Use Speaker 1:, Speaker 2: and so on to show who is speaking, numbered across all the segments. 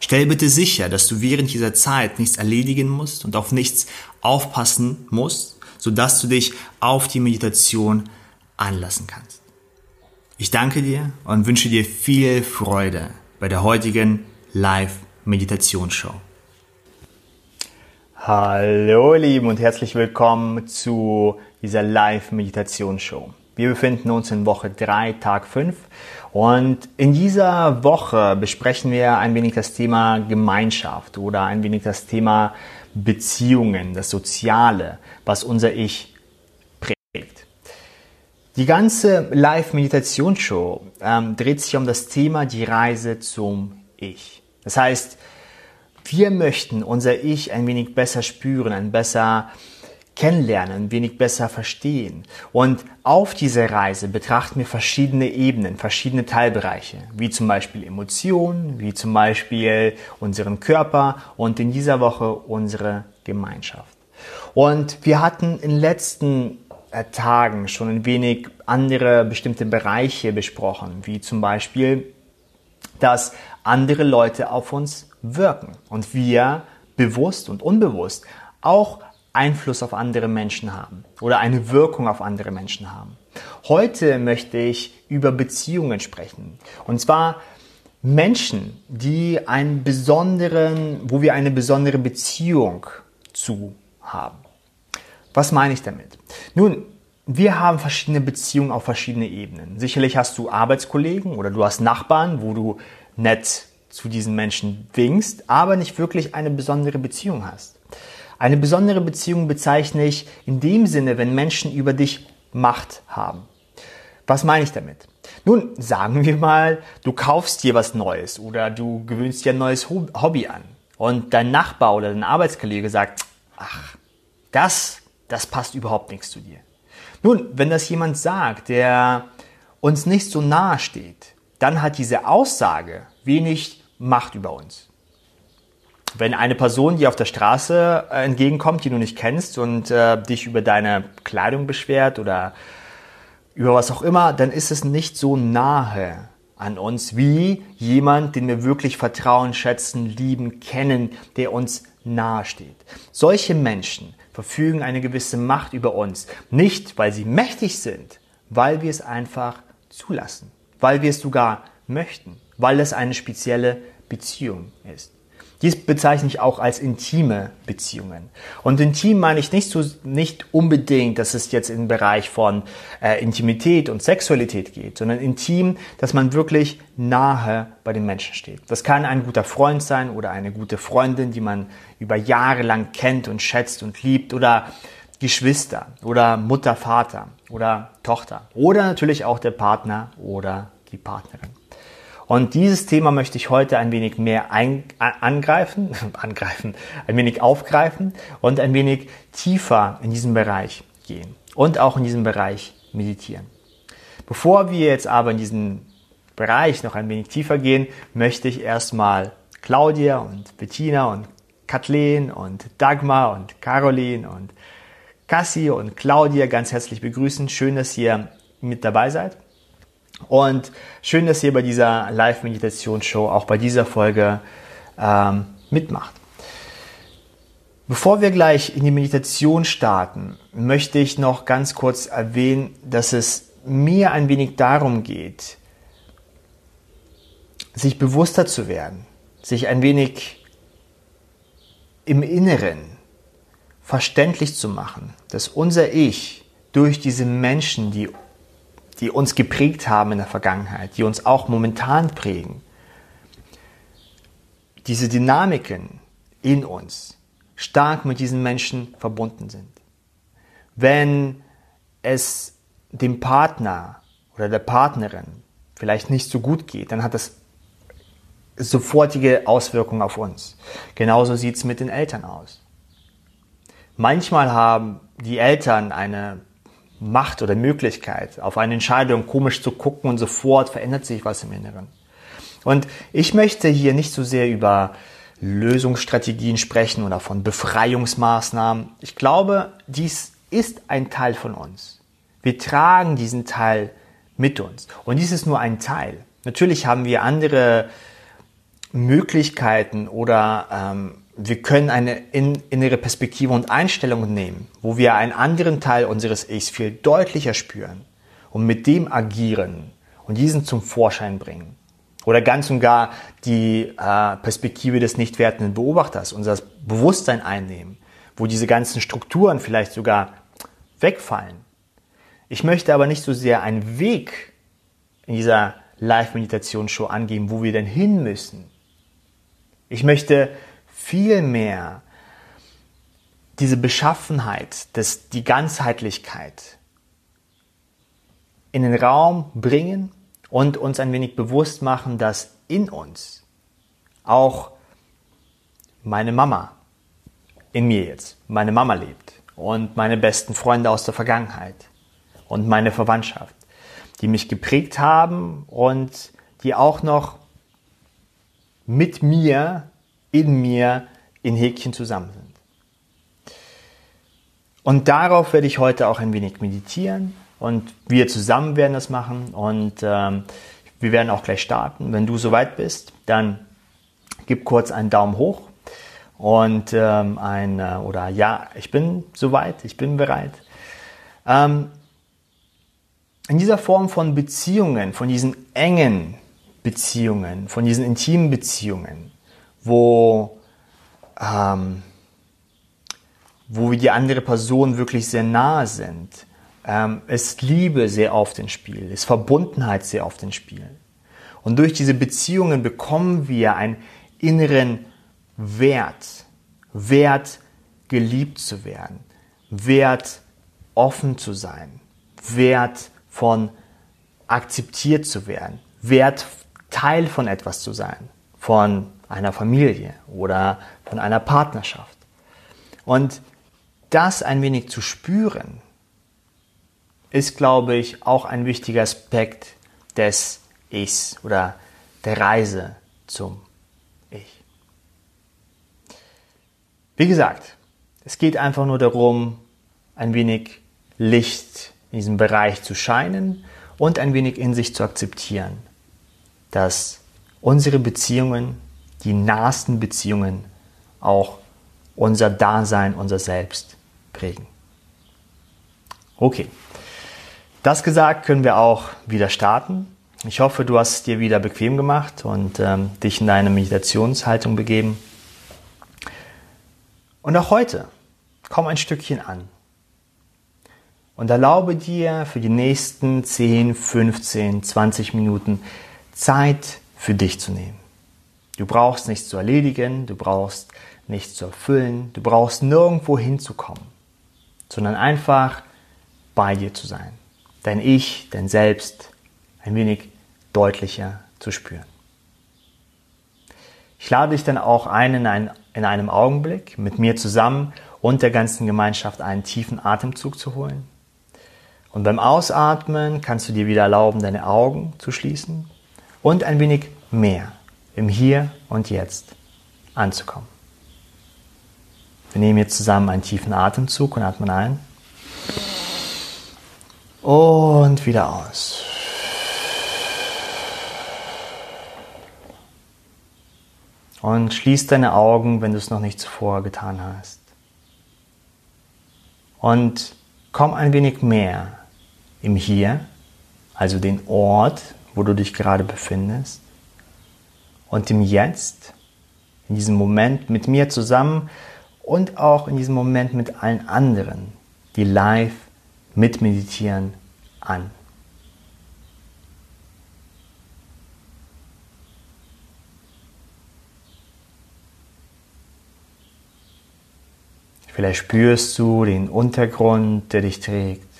Speaker 1: Stell bitte sicher, dass du während dieser Zeit nichts erledigen musst und auf nichts aufpassen musst, sodass du dich auf die Meditation anlassen kannst. Ich danke dir und wünsche dir viel Freude bei der heutigen Live-Meditationsshow. Hallo, Lieben, und herzlich willkommen zu dieser Live-Meditationsshow. Wir befinden uns in Woche 3, Tag 5 und in dieser Woche besprechen wir ein wenig das Thema Gemeinschaft oder ein wenig das Thema Beziehungen, das Soziale, was unser Ich prägt. Die ganze Live-Meditationsshow ähm, dreht sich um das Thema die Reise zum Ich. Das heißt, wir möchten unser Ich ein wenig besser spüren, ein besser kennenlernen, wenig besser verstehen. Und auf dieser Reise betrachten wir verschiedene Ebenen, verschiedene Teilbereiche, wie zum Beispiel Emotionen, wie zum Beispiel unseren Körper und in dieser Woche unsere Gemeinschaft. Und wir hatten in letzten äh, Tagen schon ein wenig andere bestimmte Bereiche besprochen, wie zum Beispiel, dass andere Leute auf uns wirken und wir bewusst und unbewusst auch Einfluss auf andere Menschen haben oder eine Wirkung auf andere Menschen haben. Heute möchte ich über Beziehungen sprechen. Und zwar Menschen, die einen besonderen, wo wir eine besondere Beziehung zu haben. Was meine ich damit? Nun, wir haben verschiedene Beziehungen auf verschiedene Ebenen. Sicherlich hast du Arbeitskollegen oder du hast Nachbarn, wo du nett zu diesen Menschen winkst, aber nicht wirklich eine besondere Beziehung hast. Eine besondere Beziehung bezeichne ich in dem Sinne, wenn Menschen über dich Macht haben. Was meine ich damit? Nun, sagen wir mal, du kaufst dir was Neues oder du gewöhnst dir ein neues Hobby an und dein Nachbar oder dein Arbeitskollege sagt, ach, das, das passt überhaupt nichts zu dir. Nun, wenn das jemand sagt, der uns nicht so nahe steht, dann hat diese Aussage wenig Macht über uns. Wenn eine Person dir auf der Straße äh, entgegenkommt, die du nicht kennst und äh, dich über deine Kleidung beschwert oder über was auch immer, dann ist es nicht so nahe an uns wie jemand, den wir wirklich vertrauen, schätzen, lieben, kennen, der uns nahe steht. Solche Menschen verfügen eine gewisse Macht über uns. Nicht, weil sie mächtig sind, weil wir es einfach zulassen, weil wir es sogar möchten, weil es eine spezielle Beziehung ist. Dies bezeichne ich auch als intime Beziehungen. Und intim meine ich nicht, so, nicht unbedingt, dass es jetzt im Bereich von äh, Intimität und Sexualität geht, sondern intim, dass man wirklich nahe bei den Menschen steht. Das kann ein guter Freund sein oder eine gute Freundin, die man über Jahre lang kennt und schätzt und liebt oder Geschwister oder Mutter, Vater oder Tochter oder natürlich auch der Partner oder die Partnerin. Und dieses Thema möchte ich heute ein wenig mehr ein, angreifen, angreifen, ein wenig aufgreifen und ein wenig tiefer in diesem Bereich gehen und auch in diesem Bereich meditieren. Bevor wir jetzt aber in diesen Bereich noch ein wenig tiefer gehen, möchte ich erstmal Claudia und Bettina und Kathleen und Dagmar und Caroline und Cassie und Claudia ganz herzlich begrüßen. Schön, dass ihr mit dabei seid. Und schön, dass ihr bei dieser Live-Meditation-Show, auch bei dieser Folge ähm, mitmacht. Bevor wir gleich in die Meditation starten, möchte ich noch ganz kurz erwähnen, dass es mir ein wenig darum geht, sich bewusster zu werden, sich ein wenig im Inneren verständlich zu machen, dass unser Ich durch diese Menschen, die die uns geprägt haben in der Vergangenheit, die uns auch momentan prägen, diese Dynamiken in uns stark mit diesen Menschen verbunden sind. Wenn es dem Partner oder der Partnerin vielleicht nicht so gut geht, dann hat das sofortige Auswirkungen auf uns. Genauso sieht es mit den Eltern aus. Manchmal haben die Eltern eine Macht oder Möglichkeit, auf eine Entscheidung komisch zu gucken und sofort verändert sich was im Inneren. Und ich möchte hier nicht so sehr über Lösungsstrategien sprechen oder von Befreiungsmaßnahmen. Ich glaube, dies ist ein Teil von uns. Wir tragen diesen Teil mit uns. Und dies ist nur ein Teil. Natürlich haben wir andere Möglichkeiten oder ähm, wir können eine innere Perspektive und Einstellung nehmen, wo wir einen anderen Teil unseres Ichs viel deutlicher spüren und mit dem agieren und diesen zum Vorschein bringen. Oder ganz und gar die äh, Perspektive des nicht wertenden Beobachters, unser Bewusstsein einnehmen, wo diese ganzen Strukturen vielleicht sogar wegfallen. Ich möchte aber nicht so sehr einen Weg in dieser Live-Meditation-Show angeben, wo wir denn hin müssen. Ich möchte vielmehr diese Beschaffenheit, das, die Ganzheitlichkeit in den Raum bringen und uns ein wenig bewusst machen, dass in uns auch meine Mama, in mir jetzt, meine Mama lebt und meine besten Freunde aus der Vergangenheit und meine Verwandtschaft, die mich geprägt haben und die auch noch mit mir, in mir, in Häkchen zusammen sind. Und darauf werde ich heute auch ein wenig meditieren und wir zusammen werden das machen und ähm, wir werden auch gleich starten. Wenn du soweit bist, dann gib kurz einen Daumen hoch und ähm, ein äh, oder ja, ich bin soweit, ich bin bereit. Ähm, in dieser Form von Beziehungen, von diesen engen Beziehungen, von diesen intimen Beziehungen, wo ähm, wo wir die andere Person wirklich sehr nahe sind, ähm, ist Liebe sehr auf den Spiel, ist Verbundenheit sehr auf den Spiel. Und durch diese Beziehungen bekommen wir einen inneren Wert, Wert geliebt zu werden, Wert offen zu sein, Wert von akzeptiert zu werden, Wert Teil von etwas zu sein, von einer Familie oder von einer Partnerschaft. Und das ein wenig zu spüren, ist, glaube ich, auch ein wichtiger Aspekt des Ichs oder der Reise zum Ich. Wie gesagt, es geht einfach nur darum, ein wenig Licht in diesem Bereich zu scheinen und ein wenig in sich zu akzeptieren, dass unsere Beziehungen, die nahesten Beziehungen, auch unser Dasein, unser Selbst prägen. Okay. Das gesagt, können wir auch wieder starten. Ich hoffe, du hast es dir wieder bequem gemacht und ähm, dich in deine Meditationshaltung begeben. Und auch heute, komm ein Stückchen an. Und erlaube dir für die nächsten 10, 15, 20 Minuten Zeit für dich zu nehmen. Du brauchst nichts zu erledigen, du brauchst nichts zu erfüllen, du brauchst nirgendwo hinzukommen, sondern einfach bei dir zu sein dein Ich, dein Selbst ein wenig deutlicher zu spüren. Ich lade dich dann auch ein, in, ein, in einem Augenblick mit mir zusammen und der ganzen Gemeinschaft einen tiefen Atemzug zu holen. Und beim Ausatmen kannst du dir wieder erlauben, deine Augen zu schließen und ein wenig mehr im Hier und Jetzt anzukommen. Wir nehmen jetzt zusammen einen tiefen Atemzug und atmen ein. Und wieder aus. Und schließ deine Augen, wenn du es noch nicht zuvor getan hast. Und komm ein wenig mehr im Hier, also den Ort, wo du dich gerade befindest, und im Jetzt, in diesem Moment mit mir zusammen und auch in diesem Moment mit allen anderen, die live mit Meditieren an. Vielleicht spürst du den Untergrund, der dich trägt.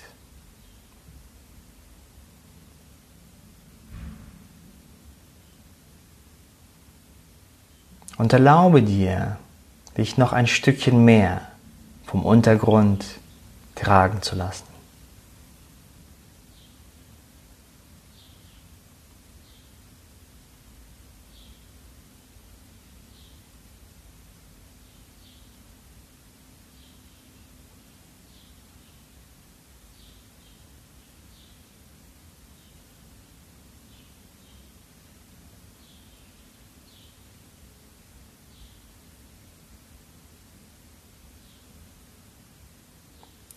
Speaker 1: Und erlaube dir, dich noch ein Stückchen mehr vom Untergrund tragen zu lassen.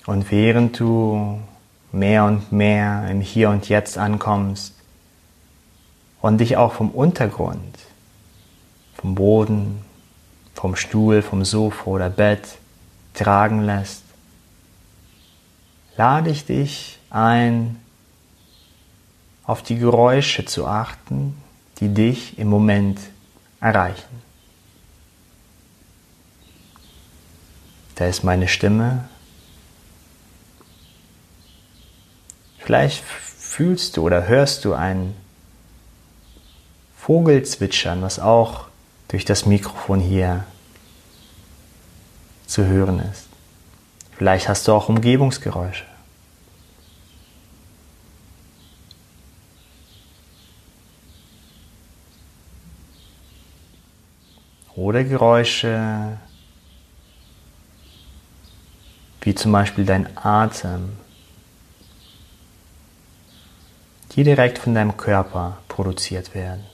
Speaker 1: Und während du mehr und mehr im Hier und Jetzt ankommst und dich auch vom Untergrund, vom Boden, vom Stuhl, vom Sofa oder Bett tragen lässt, lade ich dich ein, auf die Geräusche zu achten, die dich im Moment erreichen. Da ist meine Stimme, Vielleicht fühlst du oder hörst du ein Vogelzwitschern, was auch durch das Mikrofon hier zu hören ist. Vielleicht hast du auch Umgebungsgeräusche. Oder Geräusche wie zum Beispiel dein Atem die direkt von deinem Körper produziert werden.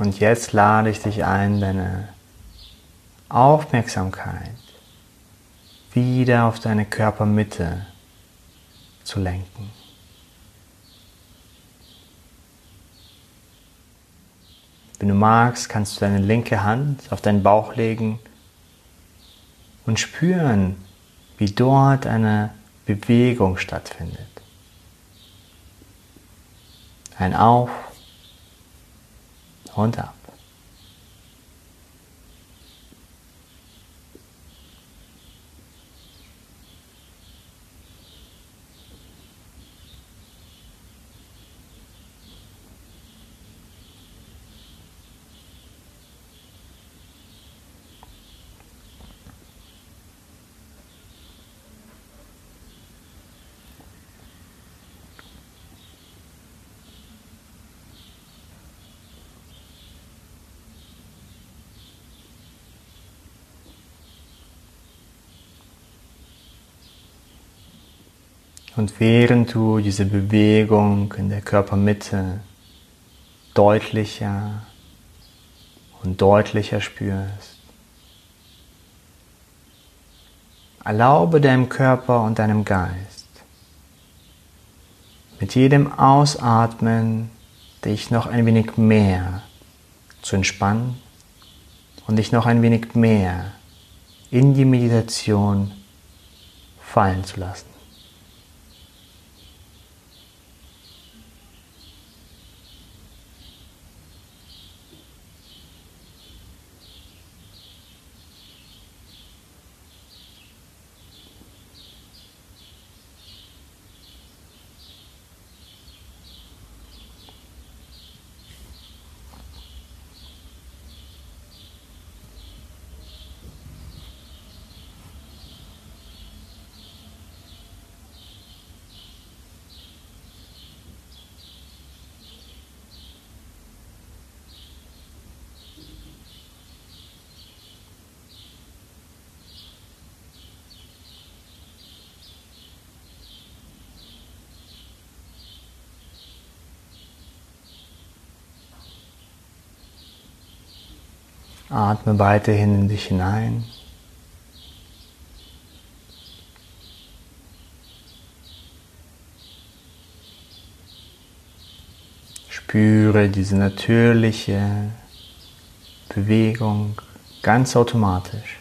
Speaker 1: Und jetzt lade ich dich ein, deine Aufmerksamkeit wieder auf deine Körpermitte zu lenken. Wenn du magst, kannst du deine linke Hand auf deinen Bauch legen und spüren, wie dort eine Bewegung stattfindet. Ein Auf und Und während du diese Bewegung in der Körpermitte deutlicher und deutlicher spürst, erlaube deinem Körper und deinem Geist mit jedem Ausatmen dich noch ein wenig mehr zu entspannen und dich noch ein wenig mehr in die Meditation fallen zu lassen. Atme weiterhin in dich hinein. Spüre diese natürliche Bewegung ganz automatisch.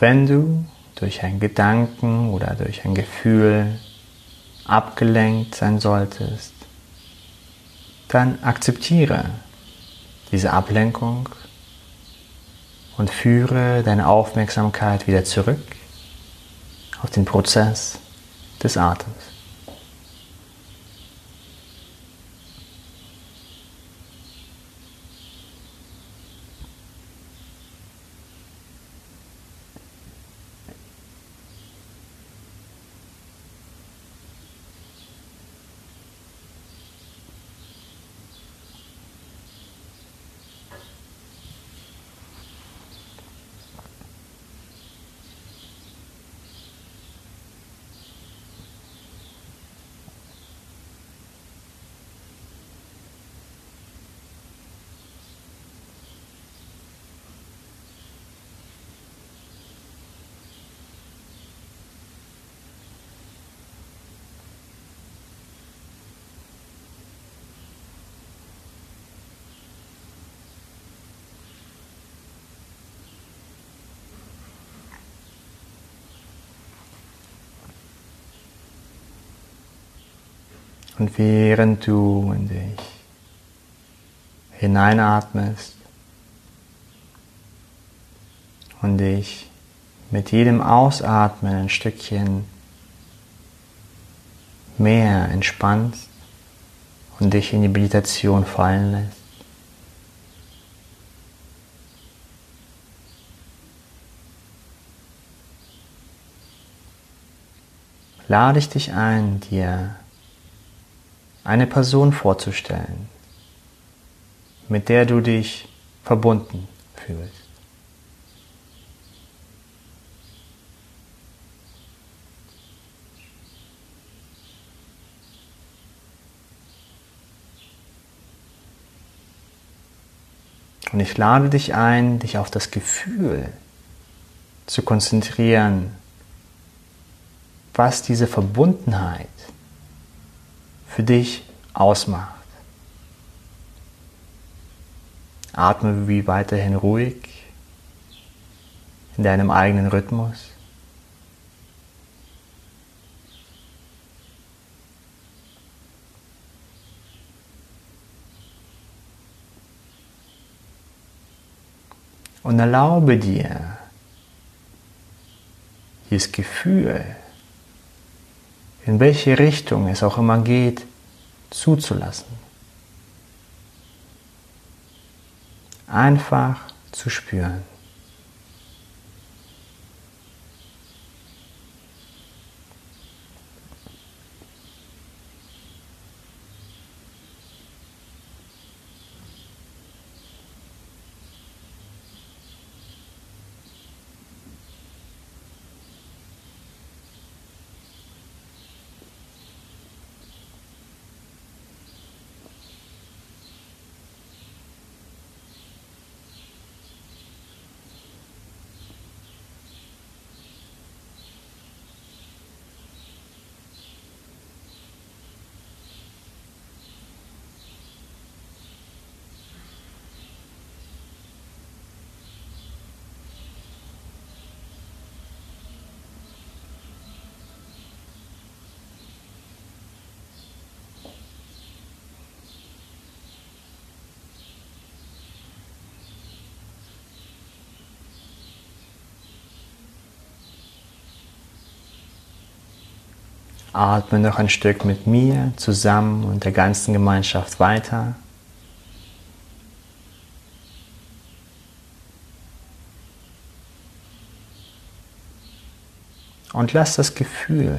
Speaker 1: Wenn du durch einen Gedanken oder durch ein Gefühl abgelenkt sein solltest, dann akzeptiere diese Ablenkung und führe deine Aufmerksamkeit wieder zurück auf den Prozess des Atems. Und während du in dich hineinatmest und dich mit jedem Ausatmen ein Stückchen mehr entspannst und dich in die Meditation fallen lässt. Lade ich dich ein, dir eine Person vorzustellen, mit der du dich verbunden fühlst. Und ich lade dich ein, dich auf das Gefühl zu konzentrieren, was diese Verbundenheit für dich ausmacht. Atme wie weiterhin ruhig in deinem eigenen Rhythmus. Und erlaube dir, dieses Gefühl, in welche Richtung es auch immer geht, zuzulassen. Einfach zu spüren. Atme noch ein Stück mit mir zusammen und der ganzen Gemeinschaft weiter. und lass das Gefühl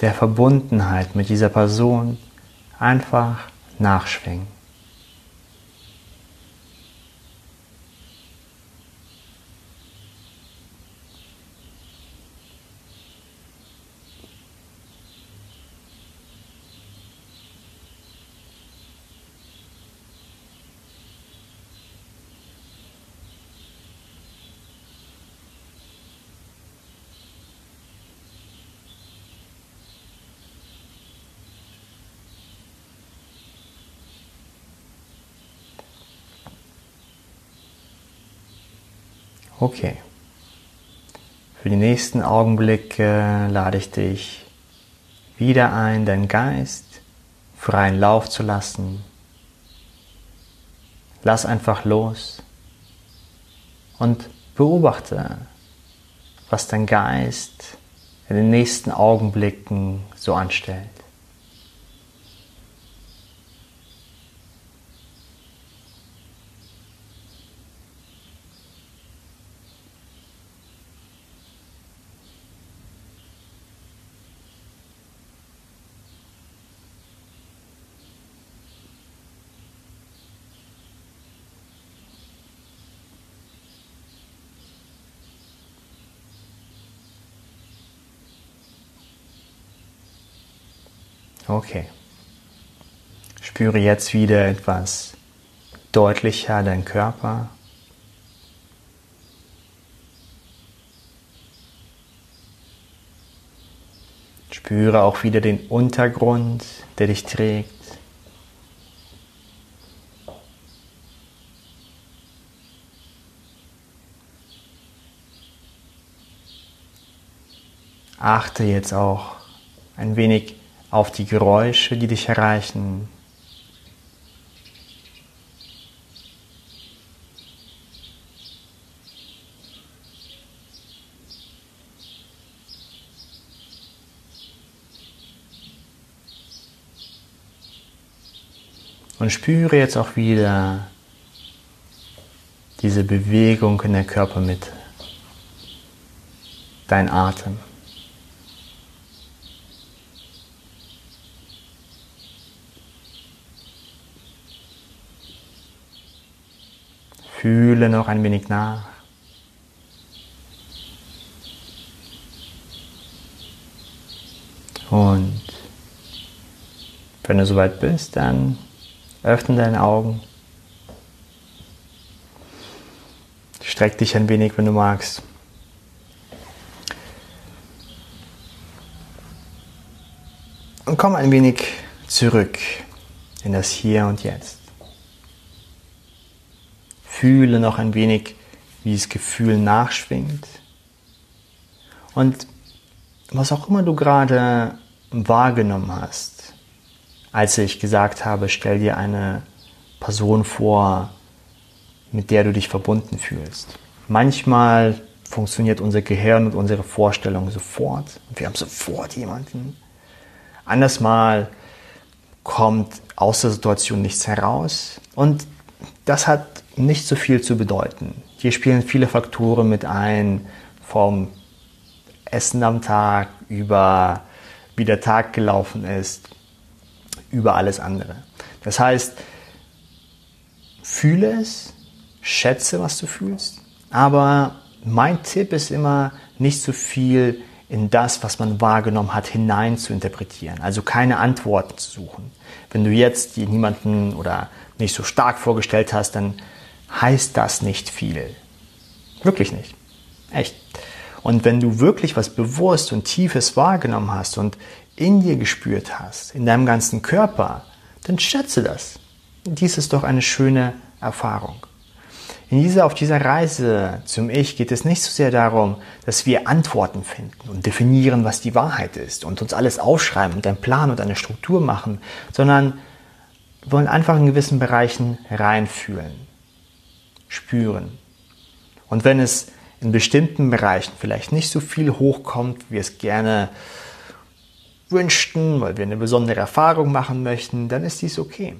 Speaker 1: der Verbundenheit mit dieser Person einfach nachschwingen. Okay. Für die nächsten Augenblicke lade ich dich wieder ein, deinen Geist freien Lauf zu lassen. Lass einfach los und beobachte, was dein Geist in den nächsten Augenblicken so anstellt. Okay. Spüre jetzt wieder etwas deutlicher deinen Körper. Spüre auch wieder den Untergrund, der dich trägt. Achte jetzt auch ein wenig auf die Geräusche, die dich erreichen. Und spüre jetzt auch wieder diese Bewegung in der Körpermitte, dein Atem. Fühle noch ein wenig nach. Und wenn du soweit bist, dann öffne deine Augen. Streck dich ein wenig, wenn du magst. Und komm ein wenig zurück in das Hier und Jetzt. Fühle noch ein wenig, wie das Gefühl nachschwingt. Und was auch immer du gerade wahrgenommen hast, als ich gesagt habe, stell dir eine Person vor, mit der du dich verbunden fühlst. Manchmal funktioniert unser Gehirn und unsere Vorstellung sofort und wir haben sofort jemanden. Anders mal kommt aus der Situation nichts heraus und das hat nicht so viel zu bedeuten. Hier spielen viele Faktoren mit ein, vom Essen am Tag über wie der Tag gelaufen ist, über alles andere. Das heißt, fühle es, schätze, was du fühlst, aber mein Tipp ist immer, nicht so viel in das, was man wahrgenommen hat, hinein zu interpretieren. Also keine Antworten zu suchen. Wenn du jetzt jemanden oder nicht so stark vorgestellt hast, dann heißt das nicht viel. Wirklich nicht. Echt. Und wenn du wirklich was bewusst und tiefes wahrgenommen hast und in dir gespürt hast, in deinem ganzen Körper, dann schätze das. Dies ist doch eine schöne Erfahrung. In dieser, auf dieser Reise zum Ich geht es nicht so sehr darum, dass wir Antworten finden und definieren, was die Wahrheit ist und uns alles aufschreiben und einen Plan und eine Struktur machen, sondern wollen einfach in gewissen Bereichen reinfühlen spüren. Und wenn es in bestimmten Bereichen vielleicht nicht so viel hochkommt, wie wir es gerne wünschten, weil wir eine besondere Erfahrung machen möchten, dann ist dies okay.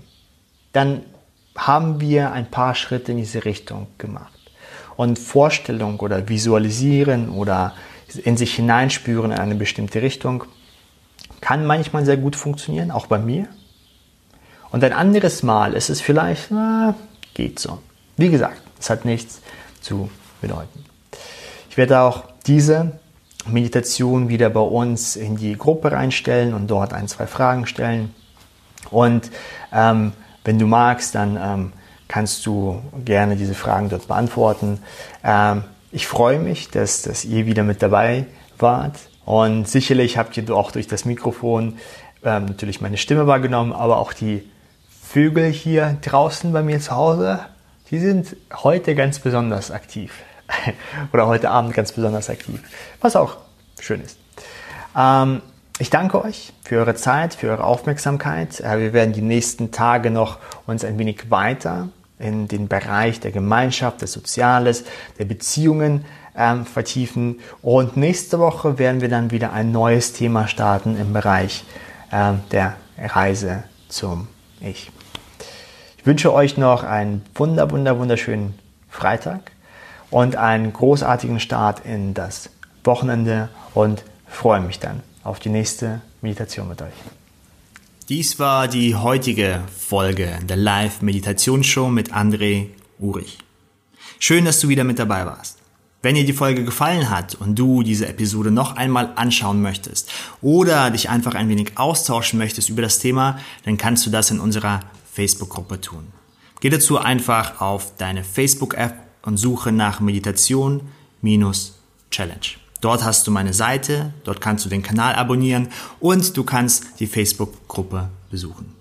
Speaker 1: Dann haben wir ein paar Schritte in diese Richtung gemacht. Und Vorstellung oder Visualisieren oder in sich hineinspüren in eine bestimmte Richtung, kann manchmal sehr gut funktionieren, auch bei mir. Und ein anderes Mal ist es vielleicht, na, geht so. Wie gesagt, es hat nichts zu bedeuten. Ich werde auch diese Meditation wieder bei uns in die Gruppe reinstellen und dort ein, zwei Fragen stellen. Und ähm, wenn du magst, dann ähm, kannst du gerne diese Fragen dort beantworten. Ähm, ich freue mich, dass, dass ihr wieder mit dabei wart. Und sicherlich habt ihr auch durch das Mikrofon ähm, natürlich meine Stimme wahrgenommen, aber auch die Vögel hier draußen bei mir zu Hause, die sind heute ganz besonders aktiv. Oder heute Abend ganz besonders aktiv. Was auch schön ist. Ähm, ich danke euch für eure Zeit, für eure Aufmerksamkeit. Äh, wir werden die nächsten Tage noch uns ein wenig weiter in den Bereich der Gemeinschaft, des Soziales, der Beziehungen ähm, vertiefen. Und nächste Woche werden wir dann wieder ein neues Thema starten im Bereich ähm, der Reise zum Ich. Ich wünsche euch noch einen wunder, wunder, wunderschönen Freitag und einen großartigen Start in das Wochenende und freue mich dann auf die nächste Meditation mit euch.
Speaker 2: Dies war die heutige Folge der Live-Meditationsshow mit André Urich. Schön, dass du wieder mit dabei warst. Wenn dir die Folge gefallen hat und du diese Episode noch einmal anschauen möchtest oder dich einfach ein wenig austauschen möchtest über das Thema, dann kannst du das in unserer Facebook-Gruppe tun. Geh dazu einfach auf deine Facebook-App und suche nach Meditation Challenge. Dort hast du meine Seite, dort kannst du den Kanal abonnieren und du kannst die Facebook-Gruppe besuchen.